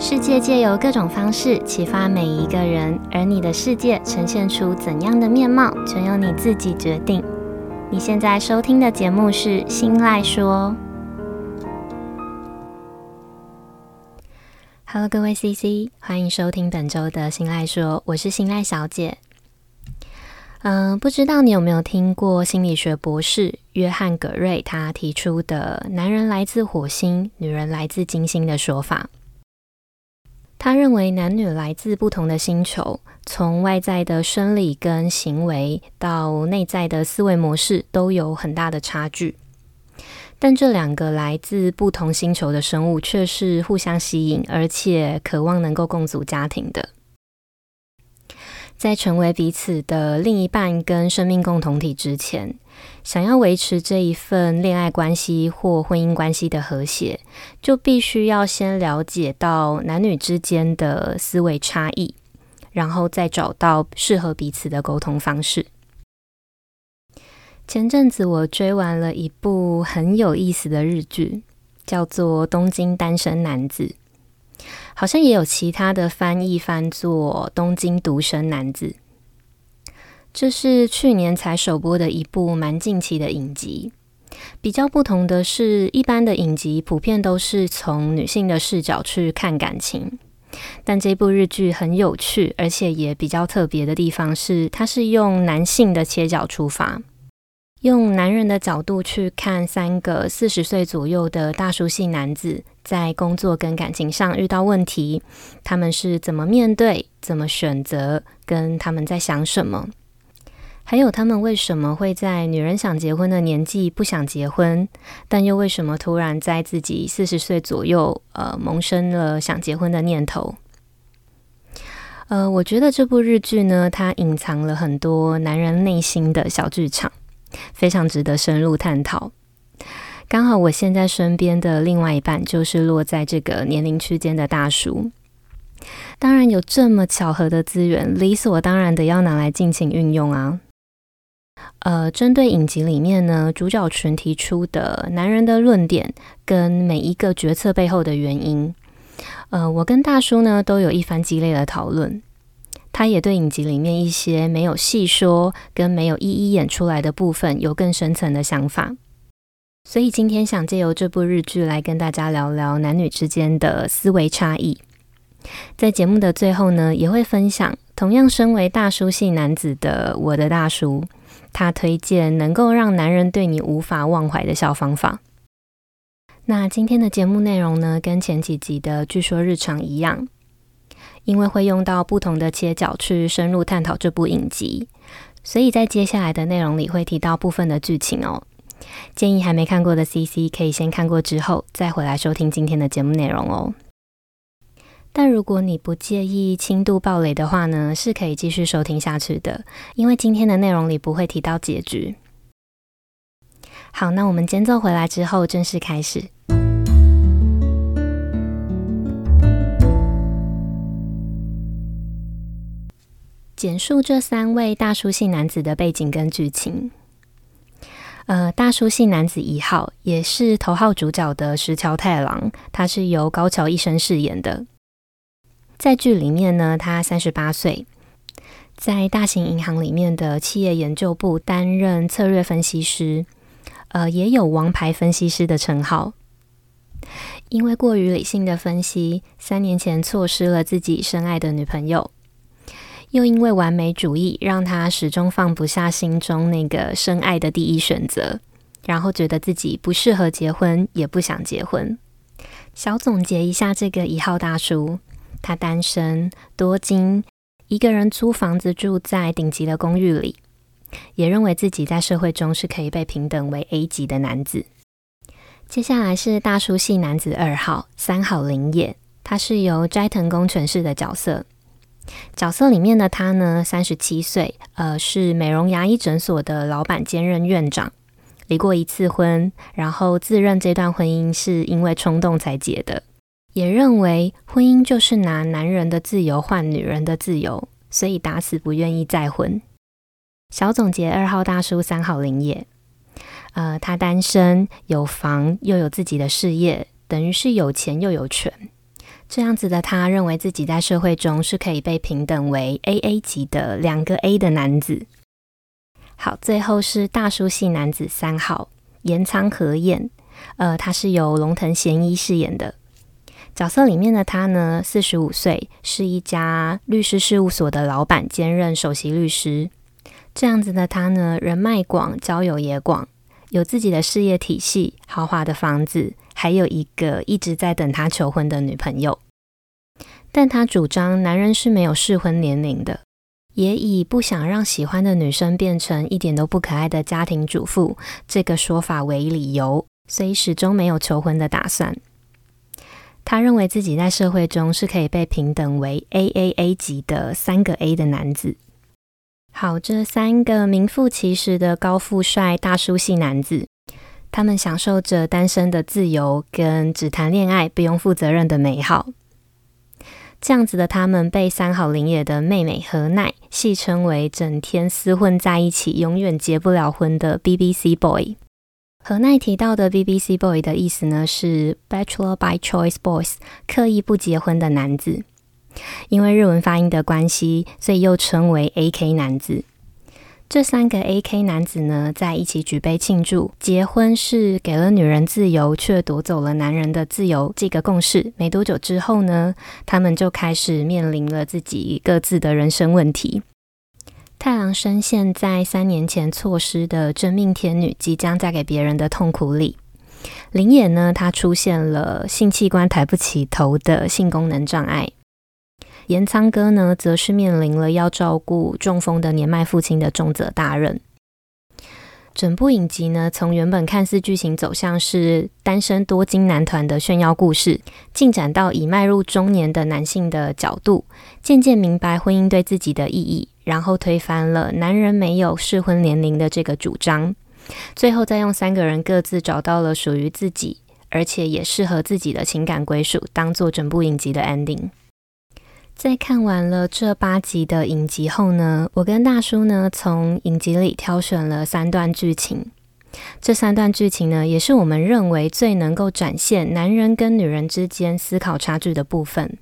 世界借由各种方式启发每一个人，而你的世界呈现出怎样的面貌，全由你自己决定。你现在收听的节目是《心赖说》。Hello，各位 CC，欢迎收听本周的《心赖说》，我是心赖小姐。嗯、不知道你有没有听过心理学博士约翰·葛瑞他提出的“男人来自火星，女人来自金星”的说法。他认为男女来自不同的星球，从外在的生理跟行为到内在的思维模式都有很大的差距。但这两个来自不同星球的生物却是互相吸引，而且渴望能够共组家庭的。在成为彼此的另一半跟生命共同体之前，想要维持这一份恋爱关系或婚姻关系的和谐，就必须要先了解到男女之间的思维差异，然后再找到适合彼此的沟通方式。前阵子我追完了一部很有意思的日剧，叫做《东京单身男子》，好像也有其他的翻译翻作《东京独身男子》。这是去年才首播的一部蛮近期的影集。比较不同的是，一般的影集普遍都是从女性的视角去看感情，但这部日剧很有趣，而且也比较特别的地方是，它是用男性的切角出发，用男人的角度去看三个四十岁左右的大叔系男子在工作跟感情上遇到问题，他们是怎么面对、怎么选择，跟他们在想什么。还有他们为什么会在女人想结婚的年纪不想结婚，但又为什么突然在自己四十岁左右，呃，萌生了想结婚的念头？呃，我觉得这部日剧呢，它隐藏了很多男人内心的小剧场，非常值得深入探讨。刚好我现在身边的另外一半就是落在这个年龄区间的大叔，当然有这么巧合的资源，理所当然的要拿来尽情运用啊。呃，针对影集里面呢，主角群提出的男人的论点跟每一个决策背后的原因，呃，我跟大叔呢都有一番激烈的讨论。他也对影集里面一些没有细说跟没有一一演出来的部分有更深层的想法。所以今天想借由这部日剧来跟大家聊聊男女之间的思维差异。在节目的最后呢，也会分享同样身为大叔系男子的我的大叔。他推荐能够让男人对你无法忘怀的小方法。那今天的节目内容呢，跟前几集的据说日常一样，因为会用到不同的切角去深入探讨这部影集，所以在接下来的内容里会提到部分的剧情哦。建议还没看过的 CC 可以先看过之后，再回来收听今天的节目内容哦。但如果你不介意轻度暴雷的话呢，是可以继续收听下去的，因为今天的内容里不会提到结局。好，那我们间奏回来之后正式开始。简述这三位大叔系男子的背景跟剧情。呃，大叔系男子一号也是头号主角的石桥太郎，他是由高桥一生饰演的。在剧里面呢，他三十八岁，在大型银行里面的企业研究部担任策略分析师，呃，也有王牌分析师的称号。因为过于理性的分析，三年前错失了自己深爱的女朋友，又因为完美主义，让他始终放不下心中那个深爱的第一选择，然后觉得自己不适合结婚，也不想结婚。小总结一下，这个一号大叔。他单身多金，一个人租房子住在顶级的公寓里，也认为自己在社会中是可以被平等为 A 级的男子。接下来是大叔系男子二号三好綾也，他是由斋藤工诠释的角色。角色里面的他呢，三十七岁，呃，是美容牙医诊所的老板兼任院长，离过一次婚，然后自认这段婚姻是因为冲动才结的。也认为婚姻就是拿男人的自由换女人的自由，所以打死不愿意再婚。小总结二号大叔三号林也，呃，他单身有房又有自己的事业，等于是有钱又有权。这样子的他认为自己在社会中是可以被平等为 AA 级的两个 A 的男子。好，最后是大叔系男子三号岩仓和彦，呃，他是由龙藤贤一饰演的。角色里面的他呢，四十五岁，是一家律师事务所的老板，兼任首席律师。这样子的他呢，人脉广，交友也广，有自己的事业体系，豪华的房子，还有一个一直在等他求婚的女朋友。但他主张男人是没有适婚年龄的，也以不想让喜欢的女生变成一点都不可爱的家庭主妇这个说法为理由，所以始终没有求婚的打算。他认为自己在社会中是可以被平等为 AAA 级的三个 A 的男子。好，这三个名副其实的高富帅大叔系男子，他们享受着单身的自由跟只谈恋爱不用负责任的美好。这样子的他们被三好林野的妹妹何奈戏称为“整天厮混在一起，永远结不了婚的 BBC Boy”。何奈提到的 BBC Boy 的意思呢，是 Bachelor by Choice Boys，刻意不结婚的男子。因为日文发音的关系，所以又称为 AK 男子。这三个 AK 男子呢，在一起举杯庆祝结婚是给了女人自由，却夺走了男人的自由这个共识。没多久之后呢，他们就开始面临了自己各自的人生问题。太郎深陷在三年前错失的真命天女即将嫁给别人的痛苦里。林野呢，他出现了性器官抬不起头的性功能障碍。岩仓哥呢，则是面临了要照顾中风的年迈父亲的重责大任。整部影集呢，从原本看似剧情走向是单身多金男团的炫耀故事，进展到已迈入中年的男性的角度，渐渐明白婚姻对自己的意义，然后推翻了男人没有适婚年龄的这个主张，最后再用三个人各自找到了属于自己，而且也适合自己的情感归属，当做整部影集的 ending。在看完了这八集的影集后呢，我跟大叔呢从影集里挑选了三段剧情。这三段剧情呢，也是我们认为最能够展现男人跟女人之间思考差距的部分。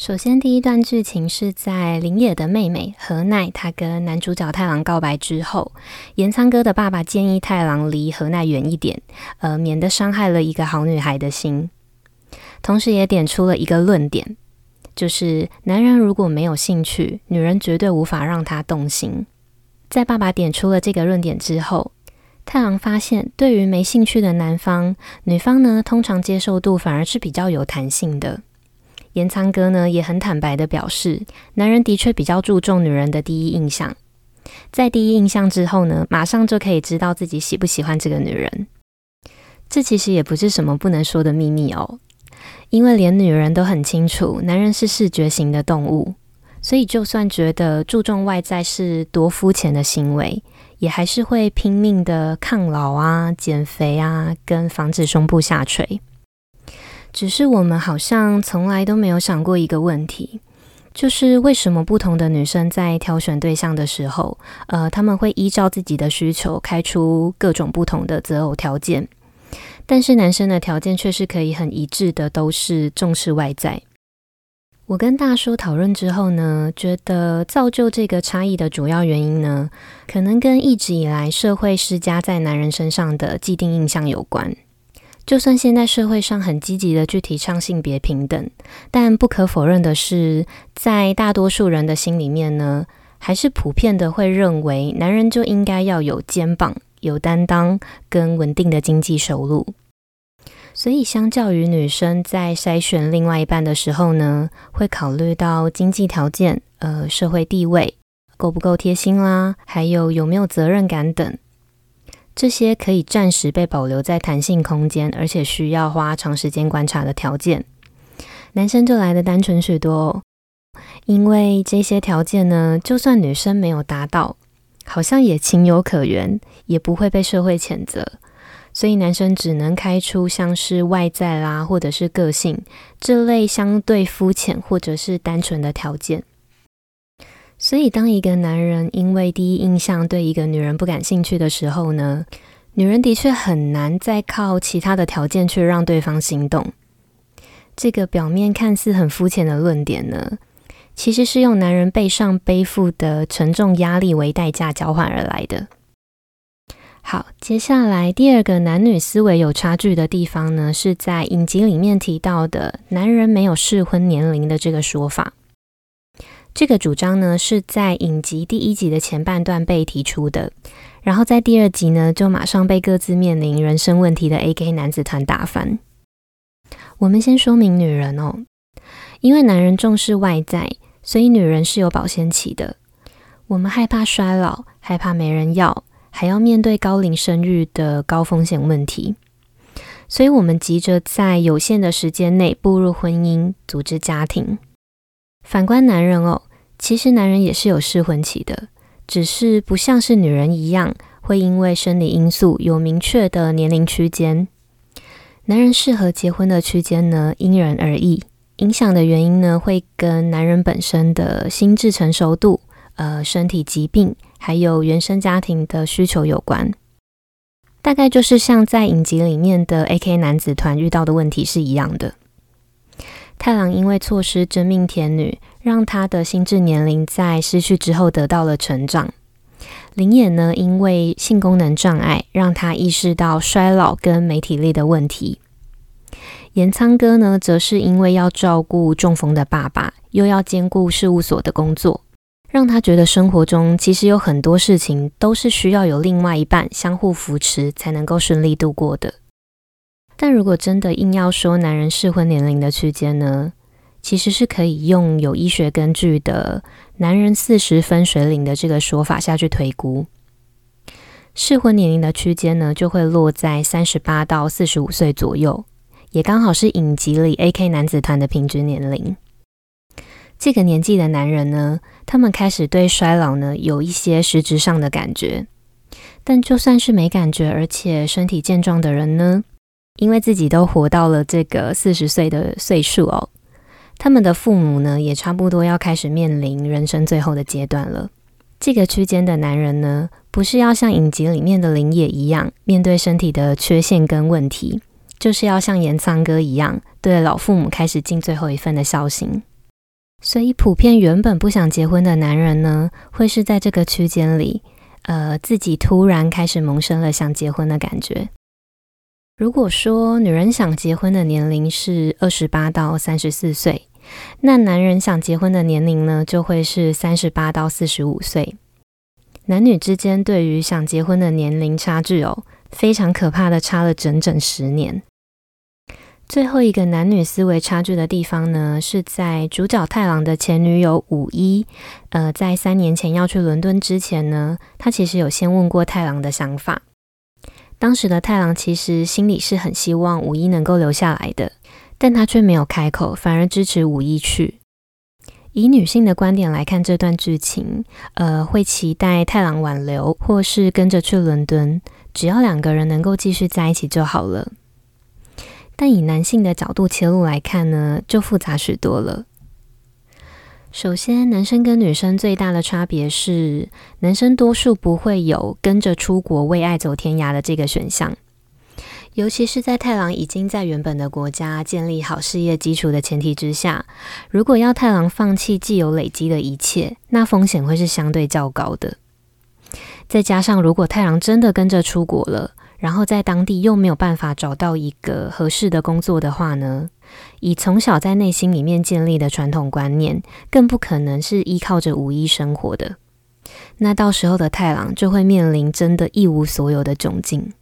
首先，第一段剧情是在林野的妹妹何奈，她跟男主角太郎告白之后，岩仓哥的爸爸建议太郎离何奈远一点，呃，免得伤害了一个好女孩的心，同时也点出了一个论点。就是男人如果没有兴趣，女人绝对无法让他动心。在爸爸点出了这个论点之后，太郎发现，对于没兴趣的男方，女方呢通常接受度反而是比较有弹性的。岩仓哥呢也很坦白的表示，男人的确比较注重女人的第一印象，在第一印象之后呢，马上就可以知道自己喜不喜欢这个女人。这其实也不是什么不能说的秘密哦。因为连女人都很清楚，男人是视觉型的动物，所以就算觉得注重外在是多肤浅的行为，也还是会拼命的抗老啊、减肥啊，跟防止胸部下垂。只是我们好像从来都没有想过一个问题，就是为什么不同的女生在挑选对象的时候，呃，他们会依照自己的需求开出各种不同的择偶条件。但是男生的条件却是可以很一致的，都是重视外在。我跟大叔讨论之后呢，觉得造就这个差异的主要原因呢，可能跟一直以来社会施加在男人身上的既定印象有关。就算现在社会上很积极的去提倡性别平等，但不可否认的是，在大多数人的心里面呢，还是普遍的会认为男人就应该要有肩膀。有担当跟稳定的经济收入，所以相较于女生在筛选另外一半的时候呢，会考虑到经济条件、呃社会地位够不够贴心啦，还有有没有责任感等，这些可以暂时被保留在弹性空间，而且需要花长时间观察的条件，男生就来的单纯许多哦，因为这些条件呢，就算女生没有达到。好像也情有可原，也不会被社会谴责，所以男生只能开出像是外在啦，或者是个性这类相对肤浅或者是单纯的条件。所以，当一个男人因为第一印象对一个女人不感兴趣的时候呢，女人的确很难再靠其他的条件去让对方心动。这个表面看似很肤浅的论点呢，其实是用男人背上背负的沉重压力为代价交换而来的。好，接下来第二个男女思维有差距的地方呢，是在影集里面提到的“男人没有适婚年龄”的这个说法。这个主张呢，是在影集第一集的前半段被提出的，然后在第二集呢，就马上被各自面临人生问题的 AK 男子团打翻。我们先说明女人哦，因为男人重视外在，所以女人是有保鲜期的。我们害怕衰老，害怕没人要，还要面对高龄生育的高风险问题，所以我们急着在有限的时间内步入婚姻，组织家庭。反观男人哦，其实男人也是有适婚期的，只是不像是女人一样，会因为生理因素有明确的年龄区间。男人适合结婚的区间呢，因人而异，影响的原因呢，会跟男人本身的心智成熟度、呃，身体疾病，还有原生家庭的需求有关。大概就是像在影集里面的 AK 男子团遇到的问题是一样的。太郎因为错失真命天女，让他的心智年龄在失去之后得到了成长。林也呢，因为性功能障碍，让他意识到衰老跟没体力的问题。岩仓哥呢，则是因为要照顾中风的爸爸，又要兼顾事务所的工作，让他觉得生活中其实有很多事情都是需要有另外一半相互扶持才能够顺利度过的。但如果真的硬要说男人适婚年龄的区间呢，其实是可以用有医学根据的“男人四十分水岭”的这个说法下去推估，适婚年龄的区间呢，就会落在三十八到四十五岁左右，也刚好是影集里 AK 男子团的平均年龄。这个年纪的男人呢，他们开始对衰老呢有一些实质上的感觉，但就算是没感觉而且身体健壮的人呢，因为自己都活到了这个四十岁的岁数哦。他们的父母呢，也差不多要开始面临人生最后的阶段了。这个区间的男人呢，不是要像影集里面的林也一样，面对身体的缺陷跟问题，就是要像岩仓哥一样，对老父母开始尽最后一份的孝心。所以，普遍原本不想结婚的男人呢，会是在这个区间里，呃，自己突然开始萌生了想结婚的感觉。如果说女人想结婚的年龄是二十八到三十四岁，那男人想结婚的年龄呢，就会是三十八到四十五岁。男女之间对于想结婚的年龄差距哦，非常可怕的差了整整十年。最后一个男女思维差距的地方呢，是在主角太郎的前女友五一，呃，在三年前要去伦敦之前呢，他其实有先问过太郎的想法。当时的太郎其实心里是很希望五一能够留下来的。但他却没有开口，反而支持五一去。以女性的观点来看这段剧情，呃，会期待太郎挽留，或是跟着去伦敦，只要两个人能够继续在一起就好了。但以男性的角度切入来看呢，就复杂许多了。首先，男生跟女生最大的差别是，男生多数不会有跟着出国为爱走天涯的这个选项。尤其是在太郎已经在原本的国家建立好事业基础的前提之下，如果要太郎放弃既有累积的一切，那风险会是相对较高的。再加上，如果太郎真的跟着出国了，然后在当地又没有办法找到一个合适的工作的话呢，以从小在内心里面建立的传统观念，更不可能是依靠着五一生活的。那到时候的太郎就会面临真的一无所有的窘境。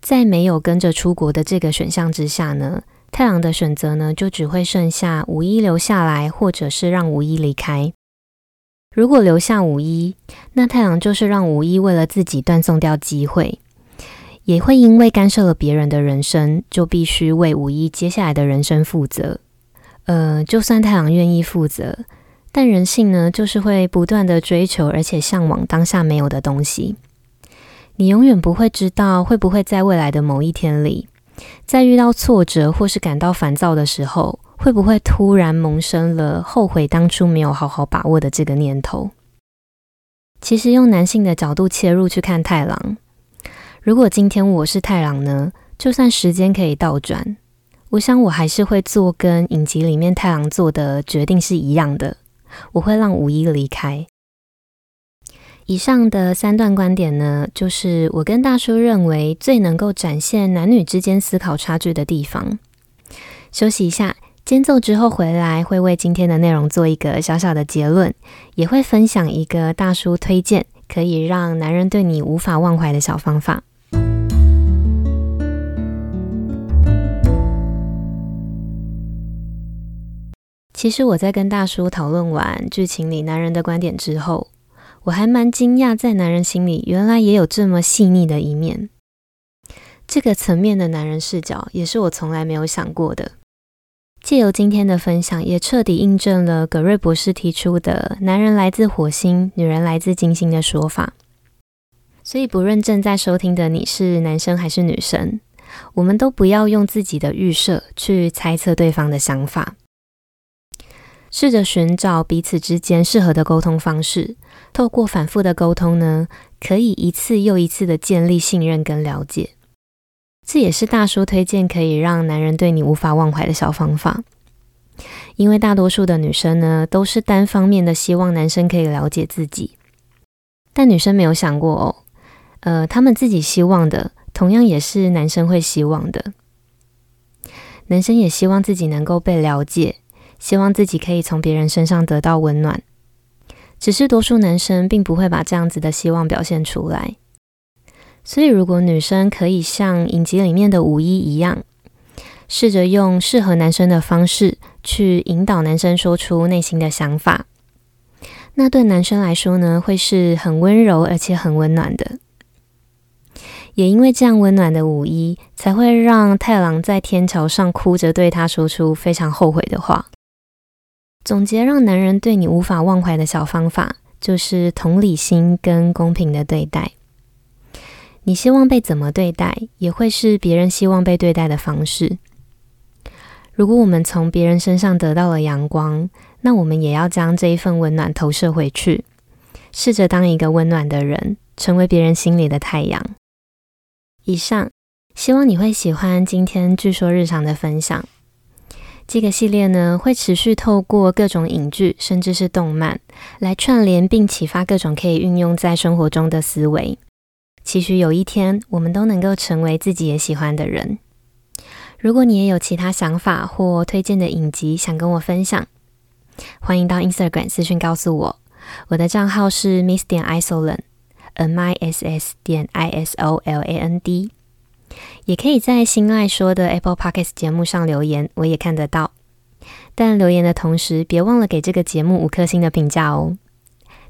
在没有跟着出国的这个选项之下呢，太郎的选择呢，就只会剩下五一留下来，或者是让五一离开。如果留下五一，那太郎就是让五一为了自己断送掉机会，也会因为干涉了别人的人生，就必须为五一接下来的人生负责。呃，就算太郎愿意负责，但人性呢，就是会不断的追求，而且向往当下没有的东西。你永远不会知道会不会在未来的某一天里，在遇到挫折或是感到烦躁的时候，会不会突然萌生了后悔当初没有好好把握的这个念头。其实用男性的角度切入去看太郎，如果今天我是太郎呢，就算时间可以倒转，我想我还是会做跟影集里面太郎做的决定是一样的，我会让五一离开。以上的三段观点呢，就是我跟大叔认为最能够展现男女之间思考差距的地方。休息一下。间奏之后回来，会为今天的内容做一个小小的结论，也会分享一个大叔推荐可以让男人对你无法忘怀的小方法。其实我在跟大叔讨论完剧情里男人的观点之后，我还蛮惊讶，在男人心里原来也有这么细腻的一面。这个层面的男人视角，也是我从来没有想过的。借由今天的分享，也彻底印证了葛瑞博士提出的“男人来自火星，女人来自金星”的说法。所以，不论正在收听的你是男生还是女生，我们都不要用自己的预设去猜测对方的想法，试着寻找彼此之间适合的沟通方式。透过反复的沟通呢，可以一次又一次的建立信任跟了解。这也是大叔推荐可以让男人对你无法忘怀的小方法，因为大多数的女生呢，都是单方面的希望男生可以了解自己，但女生没有想过哦，呃，他们自己希望的，同样也是男生会希望的。男生也希望自己能够被了解，希望自己可以从别人身上得到温暖，只是多数男生并不会把这样子的希望表现出来。所以，如果女生可以像影集里面的五一一样，试着用适合男生的方式去引导男生说出内心的想法，那对男生来说呢，会是很温柔而且很温暖的。也因为这样温暖的五一，才会让太郎在天桥上哭着对他说出非常后悔的话。总结让男人对你无法忘怀的小方法，就是同理心跟公平的对待。你希望被怎么对待，也会是别人希望被对待的方式。如果我们从别人身上得到了阳光，那我们也要将这一份温暖投射回去，试着当一个温暖的人，成为别人心里的太阳。以上，希望你会喜欢今天据说日常的分享。这个系列呢，会持续透过各种影剧，甚至是动漫，来串联并启发各种可以运用在生活中的思维。期许有一天，我们都能够成为自己也喜欢的人。如果你也有其他想法或推荐的影集想跟我分享，欢迎到 Instagram 私讯告诉我。我的账号是 miss 点 isoland，m i s s 点 i s o l a n d。也可以在心爱说的 Apple Podcast 节目上留言，我也看得到。但留言的同时，别忘了给这个节目五颗星的评价哦。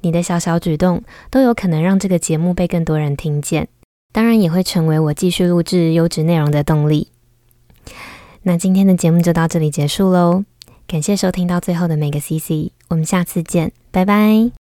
你的小小举动都有可能让这个节目被更多人听见，当然也会成为我继续录制优质内容的动力。那今天的节目就到这里结束喽，感谢收听到最后的每个 CC，我们下次见，拜拜。